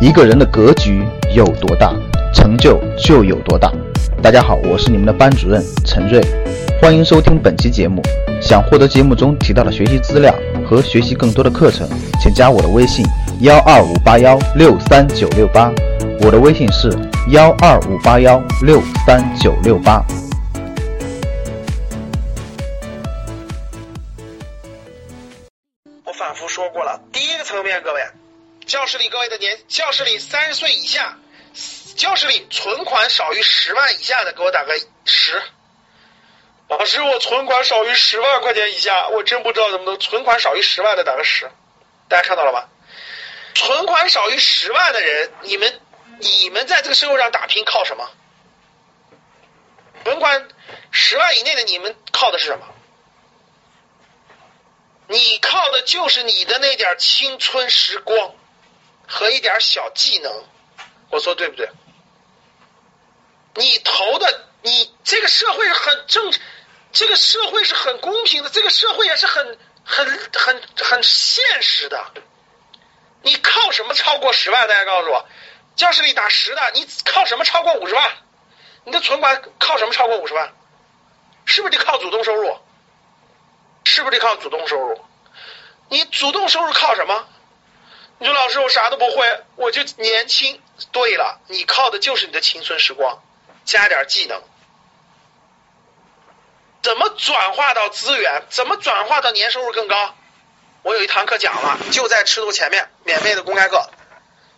一个人的格局有多大，成就就有多大。大家好，我是你们的班主任陈瑞，欢迎收听本期节目。想获得节目中提到的学习资料和学习更多的课程，请加我的微信：幺二五八幺六三九六八。我的微信是幺二五八幺六三九六八。教室里各位的年，教室里三十岁以下，教室里存款少于十万以下的，给我打个十。老师，我存款少于十万块钱以下，我真不知道怎么能存款少于十万的打个十。大家看到了吧？存款少于十万的人，你们你们在这个社会上打拼靠什么？存款十万以内的你们靠的是什么？你靠的就是你的那点青春时光和一点小技能，我说对不对？你投的，你这个社会是很正，这个社会是很公平的，这个社会也是很很很很现实的。你靠什么超过十万？大家告诉我，教室里打十的，你靠什么超过五十万？你的存款靠什么超过五十万？是不是得靠主动收入？是不是得靠主动收入？你主动收入靠什么？你说老师，我啥都不会，我就年轻。对了，你靠的就是你的青春时光，加点技能。怎么转化到资源？怎么转化到年收入更高？我有一堂课讲了，就在吃图前面，免费的公开课，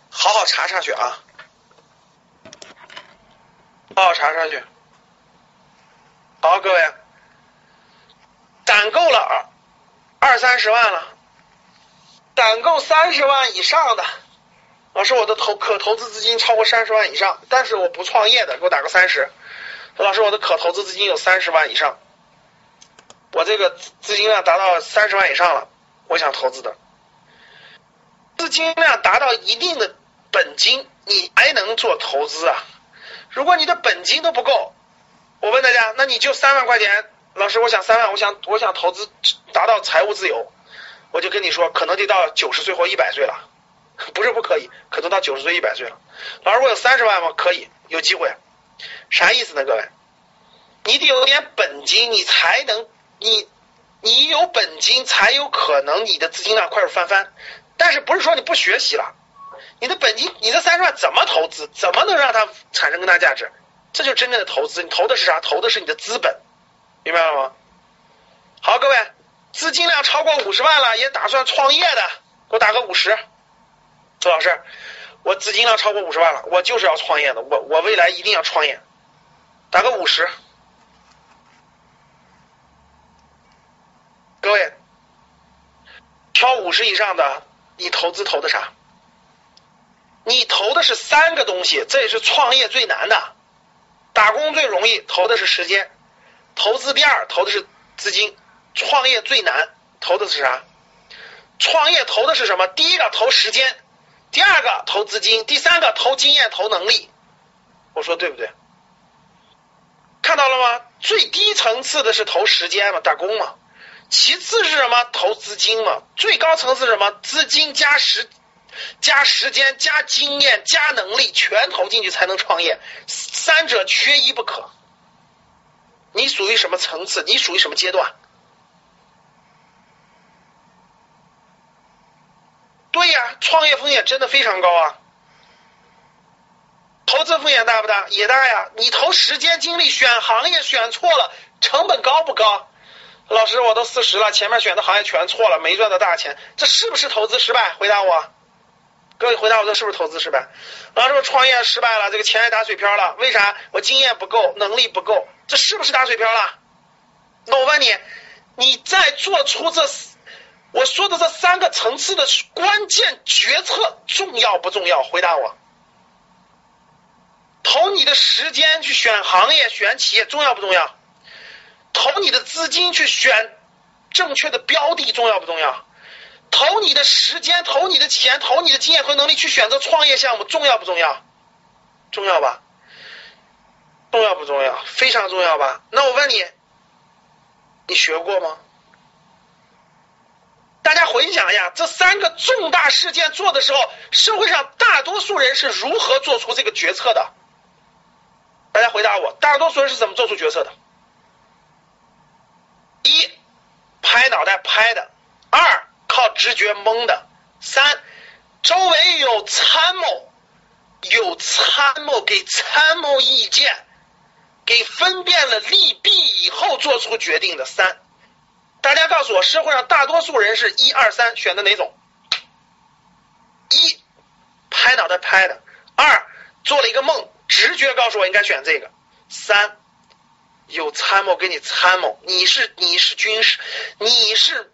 好好查查去啊，好好查查去。好，各位，攒够了二二三十万了，攒够三十万以上的，老师，我的投可投资资金超过三十万以上，但是我不创业的，给我打个三十。老师，我的可投资资金有三十万以上，我这个资金量达到三十万以上了，我想投资的。资金量达到一定的本金，你还能做投资啊？如果你的本金都不够，我问大家，那你就三万块钱，老师，我想三万，我想我想投资达到财务自由，我就跟你说，可能得到九十岁或一百岁了，不是不可以，可能到九十岁一百岁了。老师，我有三十万吗？可以，有机会。啥意思呢？各位，你得有点本金，你才能你你有本金才有可能你的资金量快速翻番。但是不是说你不学习了，你的本金，你的三十万怎么投资？怎么能让它产生更大价值？这就是真正的投资。你投的是啥？投的是你的资本，明白了吗？好，各位，资金量超过五十万了，也打算创业的，给我打个五十。周老师，我资金量超过五十万了，我就是要创业的，我我未来一定要创业，打个五十。各位，挑五十以上的，你投资投的啥？你投的是三个东西，这也是创业最难的。打工最容易，投的是时间；投资第二，投的是资金；创业最难，投的是啥？创业投的是什么？第一个投时间，第二个投资金，第三个投经验、投能力。我说对不对？看到了吗？最低层次的是投时间嘛，打工嘛；其次是什么？投资金嘛；最高层次是什么？资金加时。加时间、加经验、加能力，全投进去才能创业，三者缺一不可。你属于什么层次？你属于什么阶段？对呀，创业风险真的非常高啊！投资风险大不大？也大呀！你投时间精力选行业选错了，成本高不高？老师，我都四十了，前面选的行业全错了，没赚到大钱，这是不是投资失败？回答我。各位回答我，这是不是投资失败？老师，我创业失败了，这个钱也打水漂了，为啥？我经验不够，能力不够，这是不是打水漂了？那我问你，你在做出这我说的这三个层次的关键决策重要不重要？回答我。投你的时间去选行业、选企业重要不重要？投你的资金去选正确的标的重要不重要？投你的时间，投你的钱，投你的经验和能力去选择创业项目，重要不重要？重要吧？重要不重要？非常重要吧？那我问你，你学过吗？大家回想一下，这三个重大事件做的时候，社会上大多数人是如何做出这个决策的？大家回答我，大多数人是怎么做出决策的？一，拍脑袋拍的；二，靠直觉蒙的；三，周围有参谋，有参谋给参谋意见，给分辨了利弊以后做出决定的。三，大家告诉我，社会上大多数人是一二三选的哪种？一，拍脑袋拍的；二，做了一个梦。直觉告诉我应该选这个。三，有参谋给你参谋，你是你是军师，你是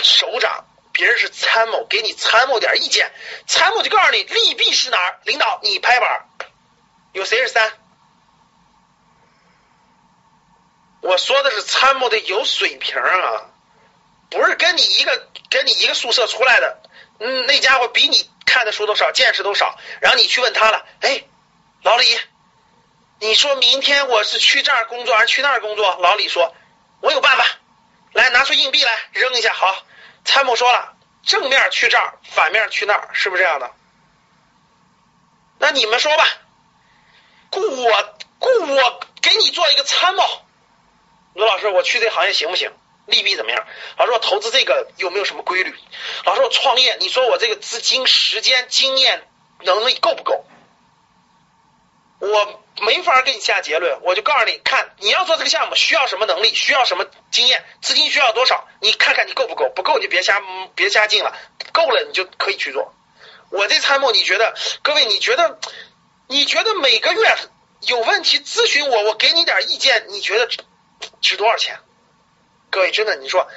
首长，别人是参谋，给你参谋点意见，参谋就告诉你利弊是哪儿。领导你拍板，有谁是三？我说的是参谋的有水平啊，不是跟你一个跟你一个宿舍出来的，嗯，那家伙比你看的书都少，见识都少，然后你去问他了，哎。老李，你说明天我是去这儿工作还是去那儿工作？老李说：“我有办法，来拿出硬币来扔一下。”好，参谋说了，正面去这儿，反面去那儿，是不是这样的？那你们说吧，雇我雇我给你做一个参谋。罗老师，我去这行业行不行？利弊怎么样？老师，我投资这个有没有什么规律？老师，我创业，你说我这个资金、时间、经验、能力够不够？我没法给你下结论，我就告诉你，看你要做这个项目需要什么能力，需要什么经验，资金需要多少，你看看你够不够，不够你就别瞎别瞎进了，够了你就可以去做。我这参谋，你觉得各位你觉得你觉得每个月有问题咨询我，我给你点意见，你觉得值多少钱？各位真的你说。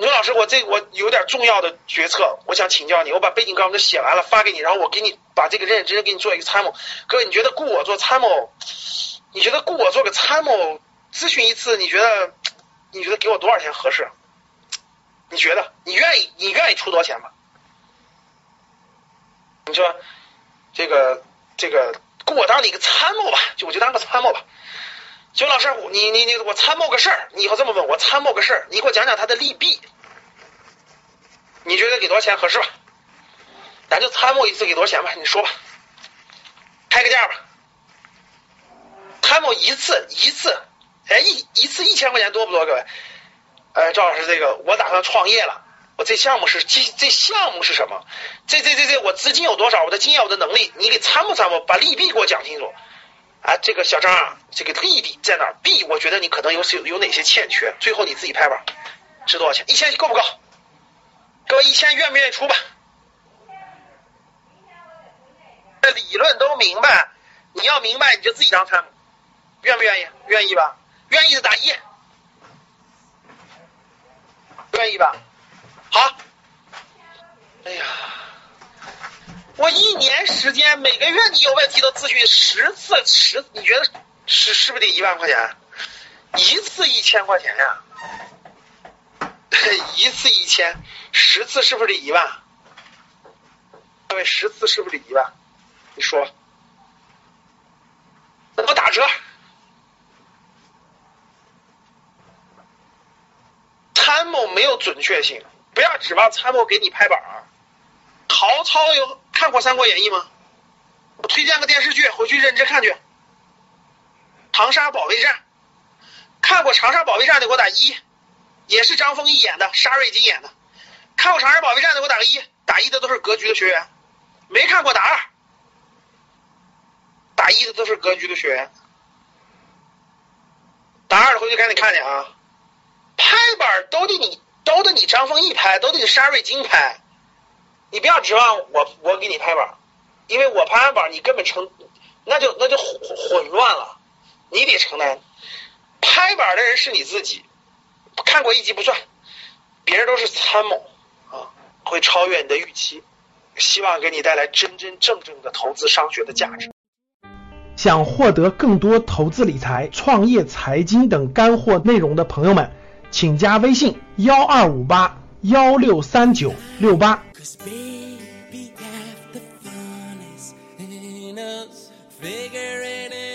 牛老师，我这我有点重要的决策，我想请教你。我把背景稿都写完了，发给你，然后我给你把这个认认真真给你做一个参谋。各位，你觉得雇我做参谋？你觉得雇我做个参谋咨询一次？你觉得你觉得给我多少钱合适？你觉得你愿意你愿意出多少钱吗？你说这个这个雇我当你一个参谋吧，就我就当个参谋吧。邱老师，你你你，我参谋个事儿，你以后这么问我参谋个事儿，你给我讲讲它的利弊，你觉得给多少钱合适吧？咱就参谋一次给多少钱吧？你说吧，开个价吧。参谋一次一次，哎一一次一千块钱多不多？各位，哎赵老师，这个我打算创业了，我这项目是这这项目是什么？这这这这我资金有多少？我的经验我的能力，你给参谋参谋，把利弊给我讲清楚。啊，这个小张，这个利弊在哪儿？弊，我觉得你可能有有有哪些欠缺？最后你自己拍吧，值多少钱？一千够不够？各位一千愿不愿意出吧？这理论都明白，你要明白你就自己当参谋，愿不愿意？愿意吧？愿意的打一，愿意吧？好。哎呀。我一年时间，每个月你有问题都咨询十次，十你觉得是是不是得一万块钱？一次一千块钱呀？一次一千，十次是不是得一万？各位，十次是不是得一万？你说，那我打折。参谋没有准确性，不要指望参谋给你拍板。曹操有。看过《三国演义》吗？我推荐个电视剧，回去认真看去。长沙保卫战，看过长沙保卫战的给我打一，也是张丰毅演的，沙瑞金演的。看过长沙保卫战的给我打个一，打一的都是格局的学员。没看过打二，打一的都是格局的学员。打二的回去赶紧看去啊！拍板都得你，都得你张丰毅拍，都得你沙瑞金拍。你不要指望我，我给你拍板，因为我拍完板，你根本成，那就那就混混乱了，你得承担。拍板的人是你自己，看过一集不算，别人都是参谋啊，会超越你的预期。希望给你带来真真正正的投资商学的价值。想获得更多投资理财、创业、财经等干货内容的朋友们，请加微信幺二五八幺六三九六八。Cause baby, half the fun is in us. Figuring it